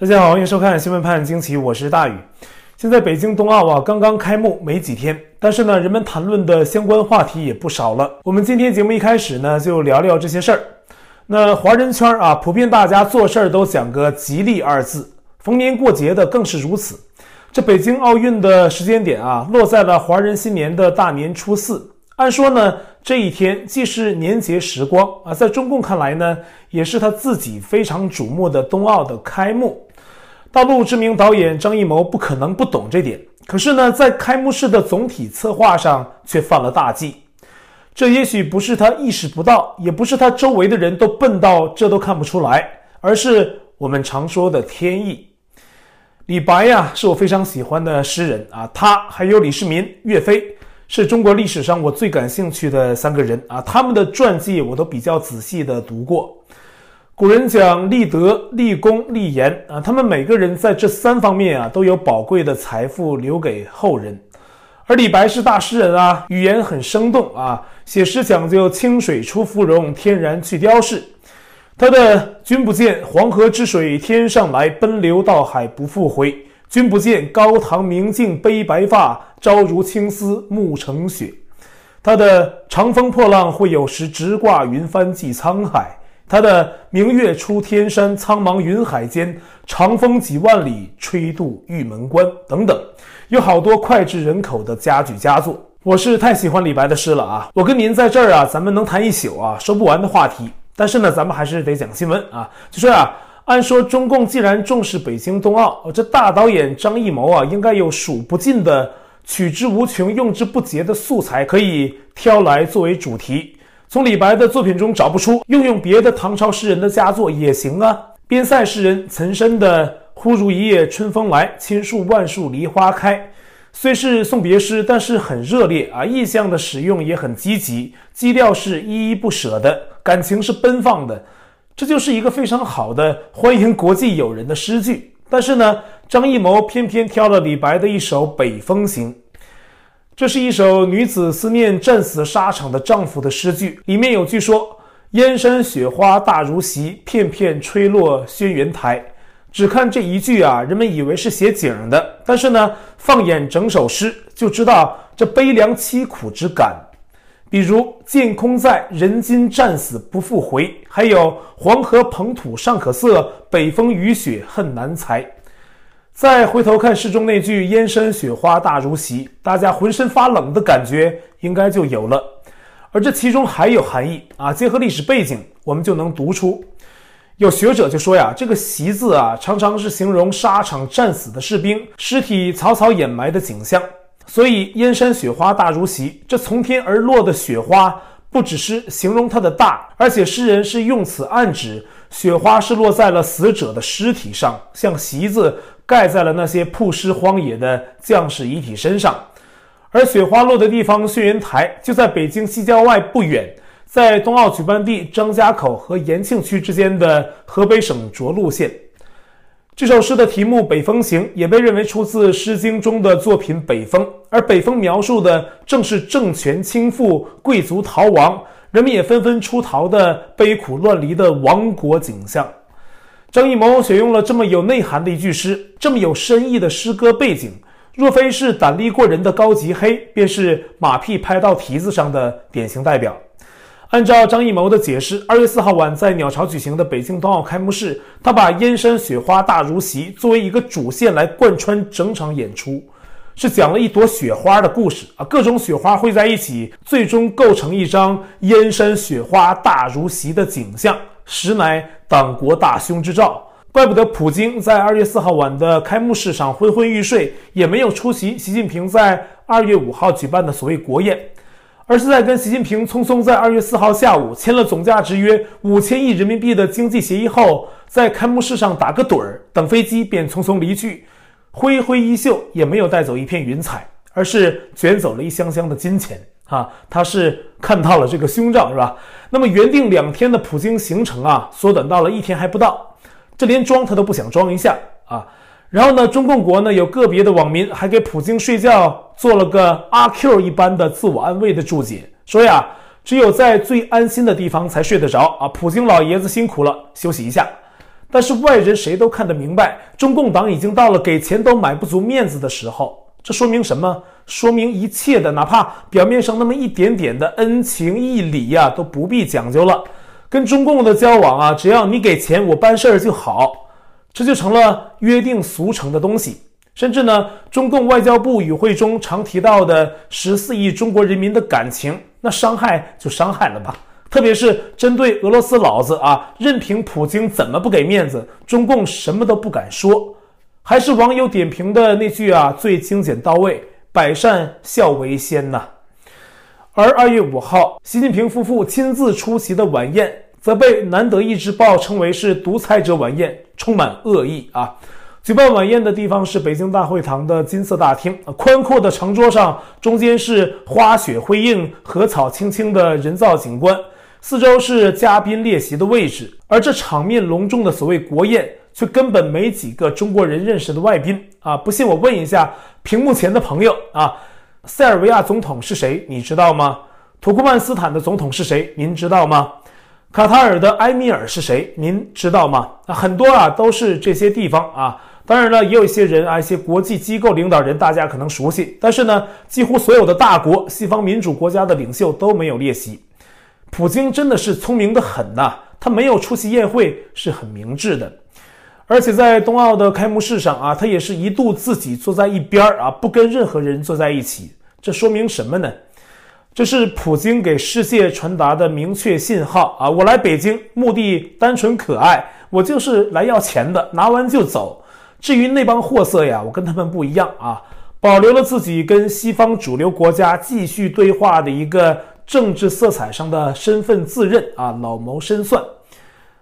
大家好，欢迎收看新闻判惊奇，我是大宇。现在北京冬奥啊刚刚开幕没几天，但是呢，人们谈论的相关话题也不少了。我们今天节目一开始呢，就聊聊这些事儿。那华人圈啊，普遍大家做事儿都讲个吉利二字，逢年过节的更是如此。这北京奥运的时间点啊，落在了华人新年的大年初四。按说呢，这一天既是年节时光啊，在中共看来呢，也是他自己非常瞩目的冬奥的开幕。大陆知名导演张艺谋不可能不懂这点，可是呢，在开幕式的总体策划上却犯了大忌。这也许不是他意识不到，也不是他周围的人都笨到这都看不出来，而是我们常说的天意。李白呀，是我非常喜欢的诗人啊，他还有李世民、岳飞，是中国历史上我最感兴趣的三个人啊，他们的传记我都比较仔细地读过。古人讲立德、立功、立言啊，他们每个人在这三方面啊都有宝贵的财富留给后人。而李白是大诗人啊，语言很生动啊，写诗讲究清水出芙蓉，天然去雕饰。他的“君不见黄河之水天上来，奔流到海不复回；君不见高堂明镜悲白发，朝如青丝暮成雪。”他的“长风破浪会有时，直挂云帆济沧海。”他的“明月出天山，苍茫云海间，长风几万里，吹度玉门关”等等，有好多脍炙人口的佳句佳作。我是太喜欢李白的诗了啊！我跟您在这儿啊，咱们能谈一宿啊，说不完的话题。但是呢，咱们还是得讲新闻啊。就说啊，按说中共既然重视北京冬奥，这大导演张艺谋啊，应该有数不尽的、取之无穷、用之不竭的素材可以挑来作为主题。从李白的作品中找不出，用用别的唐朝诗人的佳作也行啊。边塞诗人岑参的“忽如一夜春风来，千树万树梨花开”，虽是送别诗，但是很热烈啊。意象的使用也很积极，基调是依依不舍的，感情是奔放的，这就是一个非常好的欢迎国际友人的诗句。但是呢，张艺谋偏偏挑了李白的一首《北风行》。这是一首女子思念战死沙场的丈夫的诗句，里面有句说：“燕山雪花大如席，片片吹落轩辕台。”只看这一句啊，人们以为是写景的，但是呢，放眼整首诗，就知道这悲凉凄苦之感。比如“剑空在，人今战死不复回”，还有“黄河捧土尚可色，北风雨雪恨难裁”。再回头看诗中那句“燕山雪花大如席”，大家浑身发冷的感觉应该就有了。而这其中还有含义啊，结合历史背景，我们就能读出。有学者就说呀，这个“席”字啊，常常是形容沙场战死的士兵尸体草草掩埋的景象。所以“燕山雪花大如席”，这从天而落的雪花，不只是形容它的大，而且诗人是用此暗指雪花是落在了死者的尸体上，像席子。盖在了那些曝尸荒野的将士遗体身上，而雪花落的地方轩辕台就在北京西郊外不远，在冬奥举办地张家口和延庆区之间的河北省涿鹿县。这首诗的题目《北风行》也被认为出自《诗经》中的作品《北风》，而北风描述的正是政权倾覆、贵族逃亡、人们也纷纷出逃的悲苦乱离的亡国景象。张艺谋选用了这么有内涵的一句诗，这么有深意的诗歌背景，若非是胆力过人的高级黑，便是马屁拍到蹄子上的典型代表。按照张艺谋的解释，二月四号晚在鸟巢举行的北京冬奥开幕式，他把“燕山雪花大如席”作为一个主线来贯穿整场演出，是讲了一朵雪花的故事啊，各种雪花汇在一起，最终构成一张燕山雪花大如席的景象。实乃党国大凶之兆，怪不得普京在二月四号晚的开幕式上昏昏欲睡，也没有出席习近平在二月五号举办的所谓国宴，而是在跟习近平匆匆在二月四号下午签了总价值约五千亿人民币的经济协议后，在开幕式上打个盹儿，等飞机便匆匆离去，挥挥衣袖也没有带走一片云彩，而是卷走了一箱箱的金钱。啊，他是看到了这个凶兆，是吧？那么原定两天的普京行程啊，缩短到了一天还不到，这连装他都不想装一下啊。然后呢，中共国呢有个别的网民还给普京睡觉做了个阿 Q 一般的自我安慰的注解，说呀，只有在最安心的地方才睡得着啊。普京老爷子辛苦了，休息一下。但是外人谁都看得明白，中共党已经到了给钱都买不足面子的时候。这说明什么？说明一切的哪怕表面上那么一点点的恩情义理呀，都不必讲究了。跟中共的交往啊，只要你给钱，我办事儿就好，这就成了约定俗成的东西。甚至呢，中共外交部与会中常提到的十四亿中国人民的感情，那伤害就伤害了吧。特别是针对俄罗斯老子啊，任凭普京怎么不给面子，中共什么都不敢说。还是网友点评的那句啊，最精简到位：百善孝为先呐。而二月五号，习近平夫妇亲自出席的晚宴，则被南德意志报称为是独裁者晚宴，充满恶意啊。举办晚宴的地方是北京大会堂的金色大厅，宽阔的长桌上，中间是花雪辉映、禾草青青的人造景观，四周是嘉宾列席的位置。而这场面隆重的所谓国宴，却根本没几个中国人认识的外宾啊！不信我问一下屏幕前的朋友啊，塞尔维亚总统是谁？你知道吗？土库曼斯坦的总统是谁？您知道吗？卡塔尔的埃米尔是谁？您知道吗？很多啊，都是这些地方啊。当然了，也有一些人啊，一些国际机构领导人，大家可能熟悉。但是呢，几乎所有的大国、西方民主国家的领袖都没有列席。普京真的是聪明的很呐，他没有出席宴会是很明智的。而且在冬奥的开幕式上啊，他也是一度自己坐在一边儿啊，不跟任何人坐在一起。这说明什么呢？这是普京给世界传达的明确信号啊！我来北京目的单纯可爱，我就是来要钱的，拿完就走。至于那帮货色呀，我跟他们不一样啊，保留了自己跟西方主流国家继续对话的一个政治色彩上的身份自认啊，老谋深算。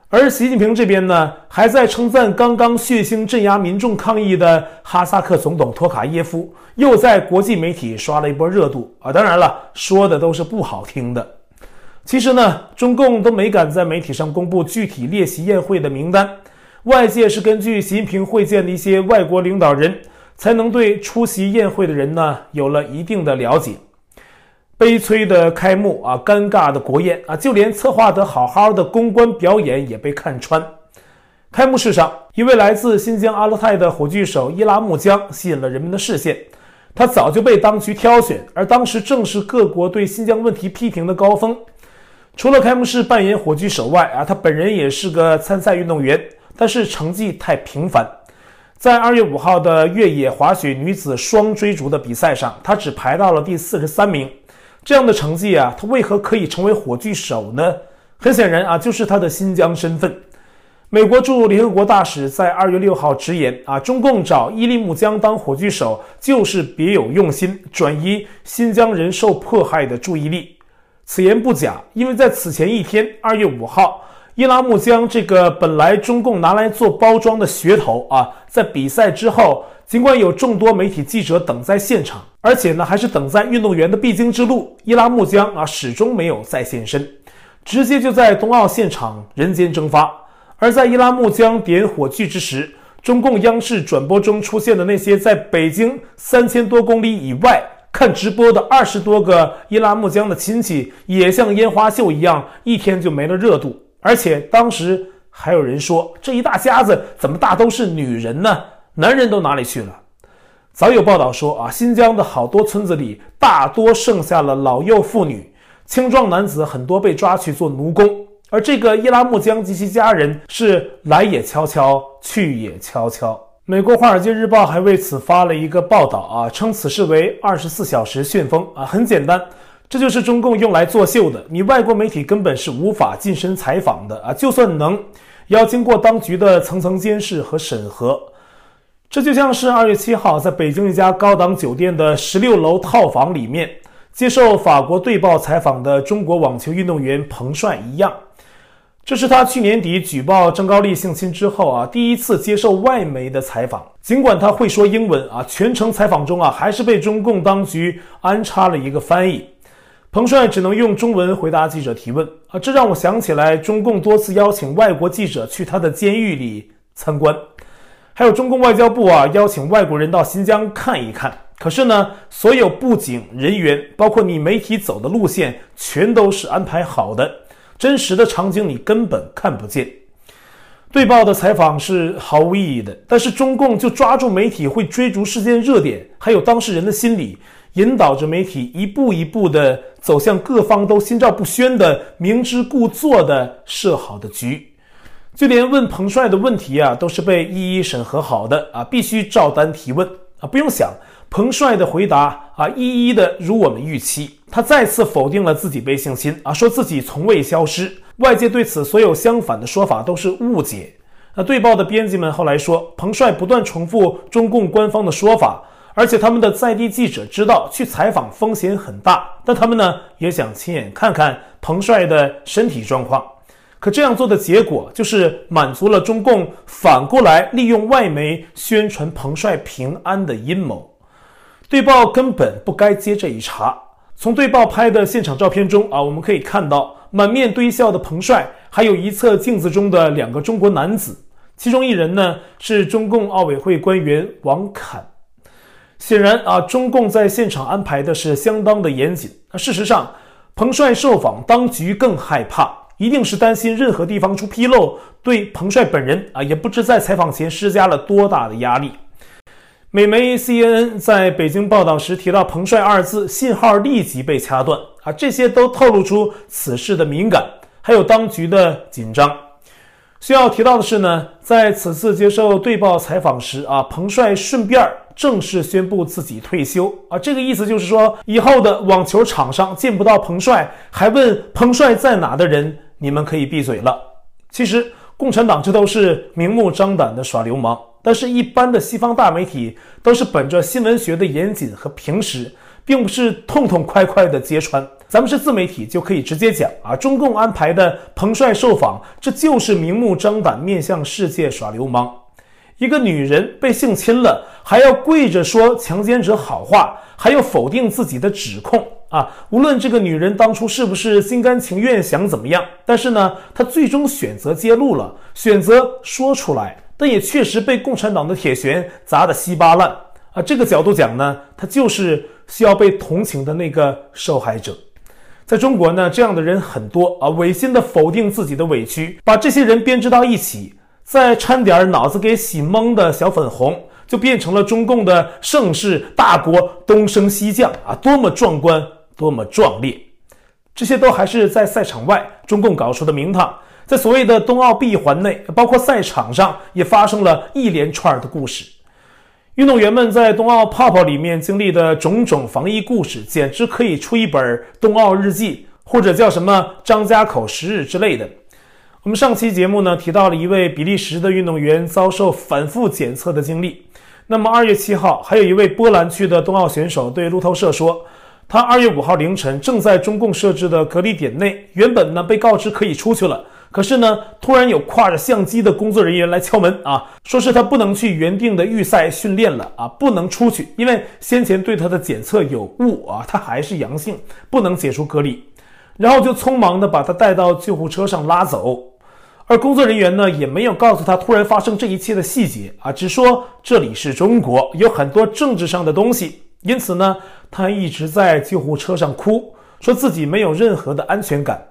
而习近平这边呢，还在称赞刚刚血腥镇压民众抗议的哈萨克总统托卡耶夫，又在国际媒体刷了一波热度啊！当然了，说的都是不好听的。其实呢，中共都没敢在媒体上公布具体列席宴会的名单。外界是根据习近平会见的一些外国领导人，才能对出席宴会的人呢有了一定的了解。悲催的开幕啊，尴尬的国宴啊，就连策划得好好的公关表演也被看穿。开幕式上，一位来自新疆阿勒泰的火炬手伊拉木江吸引了人们的视线。他早就被当局挑选，而当时正是各国对新疆问题批评的高峰。除了开幕式扮演火炬手外啊，他本人也是个参赛运动员。但是成绩太平凡，在二月五号的越野滑雪女子双追逐的比赛上，他只排到了第四十三名。这样的成绩啊，他为何可以成为火炬手呢？很显然啊，就是他的新疆身份。美国驻联合国大使在二月六号直言啊，中共找伊利木江当火炬手就是别有用心，转移新疆人受迫害的注意力。此言不假，因为在此前一天，二月五号。伊拉木江这个本来中共拿来做包装的噱头啊，在比赛之后，尽管有众多媒体记者等在现场，而且呢还是等在运动员的必经之路，伊拉木江啊始终没有再现身，直接就在冬奥现场人间蒸发。而在伊拉木江点火炬之时，中共央视转播中出现的那些在北京三千多公里以外看直播的二十多个伊拉木江的亲戚，也像烟花秀一样，一天就没了热度。而且当时还有人说，这一大家子怎么大都是女人呢？男人都哪里去了？早有报道说啊，新疆的好多村子里大多剩下了老幼妇女，青壮男子很多被抓去做奴工。而这个伊拉木江及其家人是来也悄悄，去也悄悄。美国《华尔街日报》还为此发了一个报道啊，称此事为二十四小时旋风啊，很简单。这就是中共用来作秀的，你外国媒体根本是无法近身采访的啊！就算能，要经过当局的层层监视和审核。这就像是二月七号在北京一家高档酒店的十六楼套房里面接受法国队报采访的中国网球运动员彭帅一样。这是他去年底举报郑高丽性侵之后啊，第一次接受外媒的采访。尽管他会说英文啊，全程采访中啊，还是被中共当局安插了一个翻译。彭帅只能用中文回答记者提问啊，这让我想起来中共多次邀请外国记者去他的监狱里参观，还有中共外交部啊邀请外国人到新疆看一看。可是呢，所有布景人员，包括你媒体走的路线，全都是安排好的，真实的场景你根本看不见。对报的采访是毫无意义的，但是中共就抓住媒体会追逐事件热点，还有当事人的心理，引导着媒体一步一步地走向各方都心照不宣的明知故作的设好的局。就连问彭帅的问题啊，都是被一一审核好的啊，必须照单提问啊。不用想，彭帅的回答啊，一一的如我们预期。他再次否定了自己被性侵啊，说自己从未消失。外界对此所有相反的说法都是误解。那对报的编辑们后来说，彭帅不断重复中共官方的说法，而且他们的在地记者知道去采访风险很大，但他们呢也想亲眼看看彭帅的身体状况。可这样做的结果就是满足了中共反过来利用外媒宣传彭帅平安的阴谋。对报根本不该接这一茬。从对报拍的现场照片中啊，我们可以看到满面堆笑的彭帅，还有一侧镜子中的两个中国男子，其中一人呢是中共奥委会官员王侃。显然啊，中共在现场安排的是相当的严谨。那事实上，彭帅受访，当局更害怕。一定是担心任何地方出纰漏，对彭帅本人啊，也不知在采访前施加了多大的压力。美媒 CNN 在北京报道时提到“彭帅”二字，信号立即被掐断啊，这些都透露出此事的敏感，还有当局的紧张。需要提到的是呢，在此次接受对报采访时啊，彭帅顺便正式宣布自己退休啊，这个意思就是说，以后的网球场上见不到彭帅，还问彭帅在哪的人。你们可以闭嘴了。其实，共产党这都是明目张胆的耍流氓。但是，一般的西方大媒体都是本着新闻学的严谨和平实，并不是痛痛快快的揭穿。咱们是自媒体，就可以直接讲啊，中共安排的彭帅受访，这就是明目张胆面向世界耍流氓。一个女人被性侵了，还要跪着说强奸者好话，还要否定自己的指控。啊，无论这个女人当初是不是心甘情愿想怎么样，但是呢，她最终选择揭露了，选择说出来，但也确实被共产党的铁拳砸得稀巴烂啊。这个角度讲呢，她就是需要被同情的那个受害者。在中国呢，这样的人很多啊，违心的否定自己的委屈，把这些人编织到一起，再掺点脑子给洗懵的小粉红，就变成了中共的盛世大国东升西降啊，多么壮观！多么壮烈！这些都还是在赛场外中共搞出的名堂，在所谓的冬奥闭环内，包括赛场上也发生了一连串的故事。运动员们在冬奥泡泡里面经历的种种防疫故事，简直可以出一本冬奥日记，或者叫什么张家口十日之类的。我们上期节目呢提到了一位比利时的运动员遭受反复检测的经历。那么二月七号，还有一位波兰区的冬奥选手对路透社说。他二月五号凌晨正在中共设置的隔离点内，原本呢被告知可以出去了，可是呢突然有挎着相机的工作人员来敲门啊，说是他不能去原定的预赛训练了啊，不能出去，因为先前对他的检测有误啊，他还是阳性，不能解除隔离，然后就匆忙的把他带到救护车上拉走，而工作人员呢也没有告诉他突然发生这一切的细节啊，只说这里是中国，有很多政治上的东西。因此呢，他一直在救护车上哭，说自己没有任何的安全感。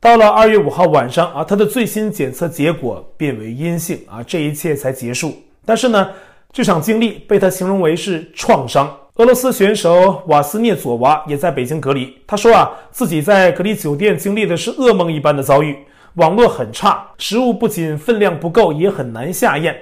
到了二月五号晚上啊，他的最新检测结果变为阴性啊，这一切才结束。但是呢，这场经历被他形容为是创伤。俄罗斯选手瓦斯涅佐娃也在北京隔离。他说啊，自己在隔离酒店经历的是噩梦一般的遭遇，网络很差，食物不仅分量不够，也很难下咽。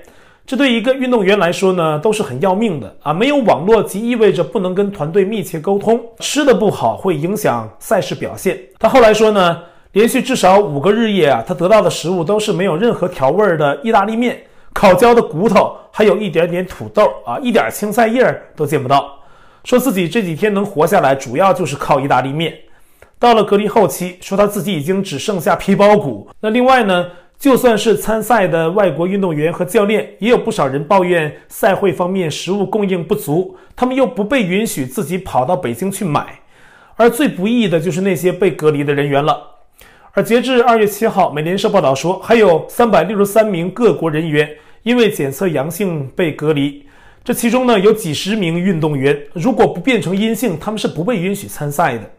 这对一个运动员来说呢，都是很要命的啊！没有网络，即意味着不能跟团队密切沟通，吃得不好会影响赛事表现。他后来说呢，连续至少五个日夜啊，他得到的食物都是没有任何调味儿的意大利面，烤焦的骨头，还有一点点土豆啊，一点青菜叶都见不到。说自己这几天能活下来，主要就是靠意大利面。到了隔离后期，说他自己已经只剩下皮包骨。那另外呢？就算是参赛的外国运动员和教练，也有不少人抱怨赛会方面食物供应不足，他们又不被允许自己跑到北京去买，而最不易的就是那些被隔离的人员了。而截至二月七号，美联社报道说，还有三百六十三名各国人员因为检测阳性被隔离，这其中呢有几十名运动员，如果不变成阴性，他们是不被允许参赛的。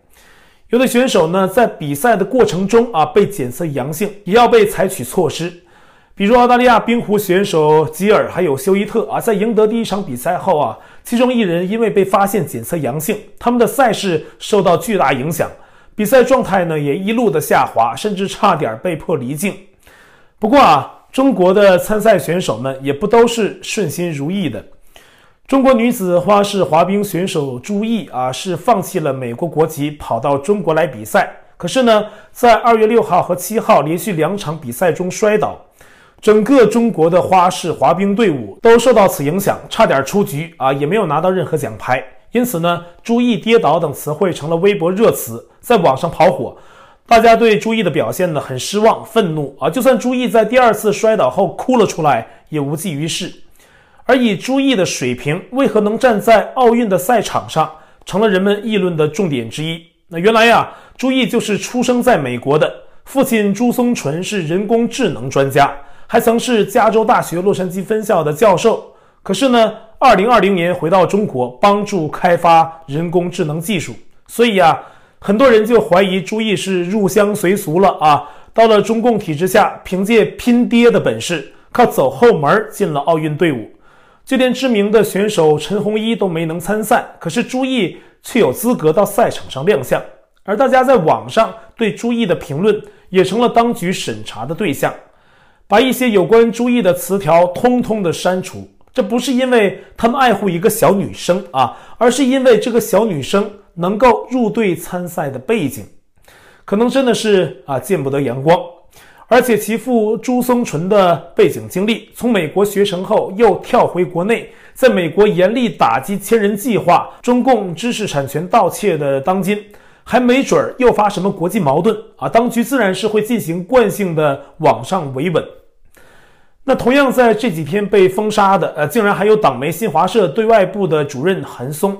有的选手呢，在比赛的过程中啊，被检测阳性，也要被采取措施。比如澳大利亚冰壶选手吉尔还有休伊特啊，在赢得第一场比赛后啊，其中一人因为被发现检测阳性，他们的赛事受到巨大影响，比赛状态呢也一路的下滑，甚至差点被迫离境。不过啊，中国的参赛选手们也不都是顺心如意的。中国女子花式滑冰选手朱毅啊，是放弃了美国国籍，跑到中国来比赛。可是呢，在二月六号和七号连续两场比赛中摔倒。整个中国的花式滑冰队伍都受到此影响，差点出局啊，也没有拿到任何奖牌。因此呢，朱毅跌倒等词汇成了微博热词，在网上跑火。大家对朱毅的表现呢很失望、愤怒啊。就算朱毅在第二次摔倒后哭了出来，也无济于事。而以朱毅的水平，为何能站在奥运的赛场上，成了人们议论的重点之一。那原来呀，朱毅就是出生在美国的，父亲朱松纯是人工智能专家。还曾是加州大学洛杉矶分校的教授，可是呢，二零二零年回到中国帮助开发人工智能技术，所以啊，很多人就怀疑朱毅是入乡随俗了啊。到了中共体制下，凭借拼爹的本事，靠走后门进了奥运队伍，就连知名的选手陈红一都没能参赛，可是朱毅却有资格到赛场上亮相，而大家在网上对朱毅的评论也成了当局审查的对象。把一些有关朱毅的词条通通的删除，这不是因为他们爱护一个小女生啊，而是因为这个小女生能够入队参赛的背景，可能真的是啊见不得阳光。而且其父朱松纯的背景经历，从美国学成后又跳回国内，在美国严厉打击千人计划、中共知识产权盗窃的当今。还没准儿诱发什么国际矛盾啊！当局自然是会进行惯性的网上维稳。那同样在这几天被封杀的，呃，竟然还有党媒新华社对外部的主任韩松。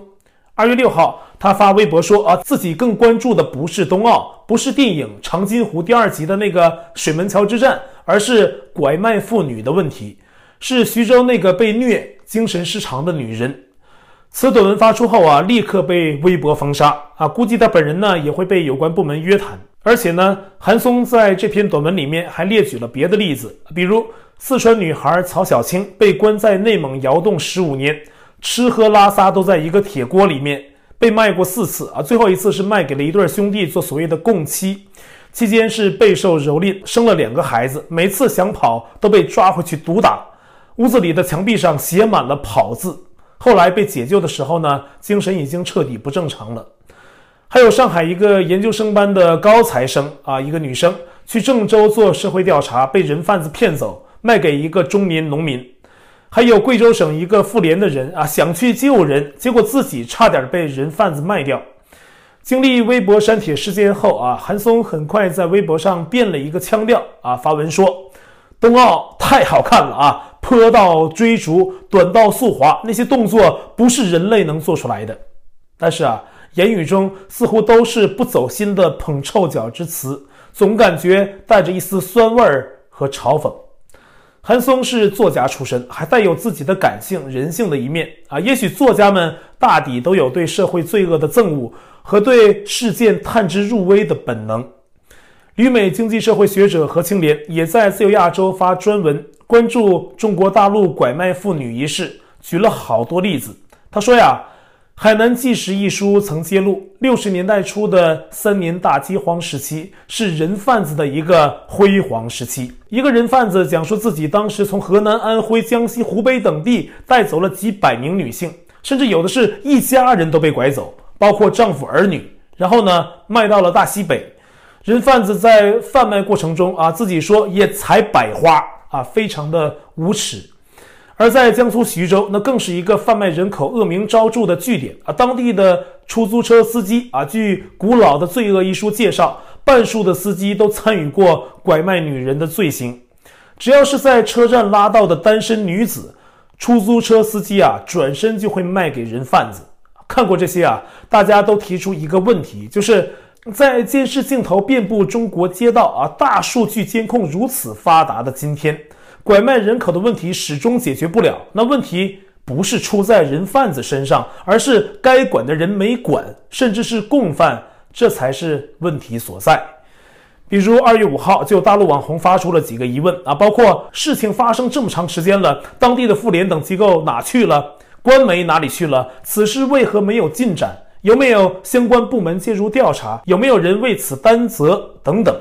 二月六号，他发微博说啊，自己更关注的不是冬奥，不是电影《长津湖》第二集的那个水门桥之战，而是拐卖妇女的问题，是徐州那个被虐、精神失常的女人。此短文发出后啊，立刻被微博封杀啊！估计他本人呢也会被有关部门约谈。而且呢，韩松在这篇短文里面还列举了别的例子，比如四川女孩曹小青被关在内蒙窑洞十五年，吃喝拉撒都在一个铁锅里面，被卖过四次啊！最后一次是卖给了一对兄弟做所谓的共妻，期间是备受蹂躏，生了两个孩子，每次想跑都被抓回去毒打，屋子里的墙壁上写满了“跑”字。后来被解救的时候呢，精神已经彻底不正常了。还有上海一个研究生班的高材生啊，一个女生去郑州做社会调查，被人贩子骗走，卖给一个中年农民。还有贵州省一个妇联的人啊，想去救人，结果自己差点被人贩子卖掉。经历微博删帖事件后啊，韩松很快在微博上变了一个腔调啊，发文说：“冬奥太好看了啊！”坡道追逐、短道速滑，那些动作不是人类能做出来的。但是啊，言语中似乎都是不走心的捧臭脚之词，总感觉带着一丝酸味儿和嘲讽。韩松是作家出身，还带有自己的感性、人性的一面啊。也许作家们大抵都有对社会罪恶的憎恶和对事件探知入微的本能。旅美经济社会学者何清莲也在自由亚洲发专文。关注中国大陆拐卖妇女一事，举了好多例子。他说呀，《海南纪实》一书曾揭露，六十年代初的三年大饥荒时期是人贩子的一个辉煌时期。一个人贩子讲述自己当时从河南、安徽、江西、湖北等地带走了几百名女性，甚至有的是一家人都被拐走，包括丈夫儿女，然后呢卖到了大西北。人贩子在贩卖过程中啊，自己说也采百花。啊，非常的无耻，而在江苏徐州，那更是一个贩卖人口恶名昭著的据点啊！当地的出租车司机啊，据《古老的罪恶》一书介绍，半数的司机都参与过拐卖女人的罪行。只要是在车站拉到的单身女子，出租车司机啊，转身就会卖给人贩子。看过这些啊，大家都提出一个问题，就是。在监视镜头遍布中国街道啊，大数据监控如此发达的今天，拐卖人口的问题始终解决不了。那问题不是出在人贩子身上，而是该管的人没管，甚至是共犯，这才是问题所在。比如二月五号，就有大陆网红发出了几个疑问啊，包括事情发生这么长时间了，当地的妇联等机构哪去了？官媒哪里去了？此事为何没有进展？有没有相关部门介入调查？有没有人为此担责？等等。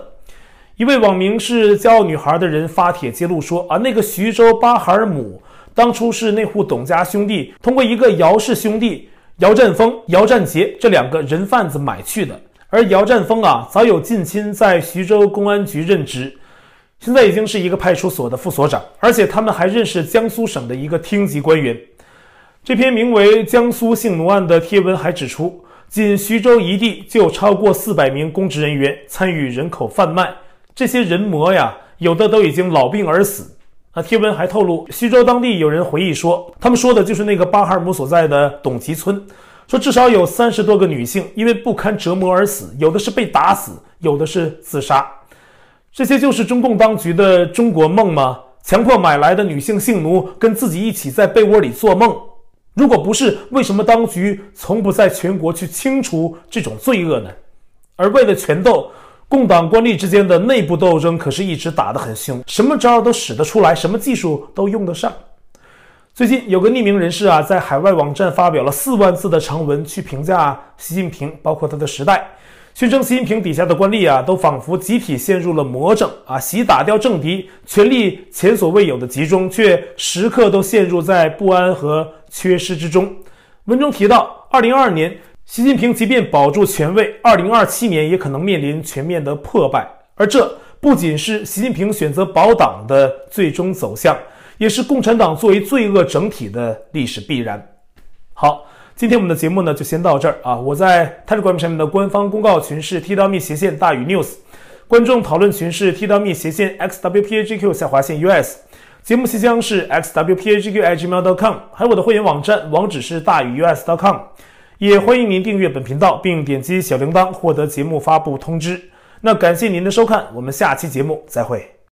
一位网名是骄傲女孩的人发帖揭露说啊，那个徐州巴哈尔姆当初是那户董家兄弟通过一个姚氏兄弟姚占峰、姚占杰这两个人贩子买去的。而姚占峰啊，早有近亲在徐州公安局任职，现在已经是一个派出所的副所长，而且他们还认识江苏省的一个厅级官员。这篇名为《江苏性奴案》的贴文还指出，仅徐州一地就有超过四百名公职人员参与人口贩卖，这些人魔呀，有的都已经老病而死。那贴文还透露，徐州当地有人回忆说，他们说的就是那个巴哈尔姆所在的董集村。说至少有三十多个女性因为不堪折磨而死，有的是被打死，有的是自杀。这些就是中共当局的中国梦吗？强迫买来的女性性奴跟自己一起在被窝里做梦？如果不是，为什么当局从不在全国去清除这种罪恶呢？而为了权斗，共党官吏之间的内部斗争可是一直打得很凶，什么招都使得出来，什么技术都用得上。最近有个匿名人士啊，在海外网站发表了四万字的长文，去评价习近平，包括他的时代，宣称习近平底下的官吏啊，都仿佛集体陷入了魔怔啊，习打掉政敌，权力前所未有的集中，却时刻都陷入在不安和缺失之中。文中提到，二零二二年，习近平即便保住权位，二零二七年也可能面临全面的破败，而这不仅是习近平选择保党的最终走向。也是共产党作为罪恶整体的历史必然。好，今天我们的节目呢就先到这儿啊！我在 Telegram 上面的官方公告群是 t.me 斜线大于 news，观众讨论群是 t.me 斜线 xwpagq 下划线 us，节目信箱是 xwpagq@gmail.com，还有我的会员网站网址是大于 us.com，也欢迎您订阅本频道并点击小铃铛获得节目发布通知。那感谢您的收看，我们下期节目再会。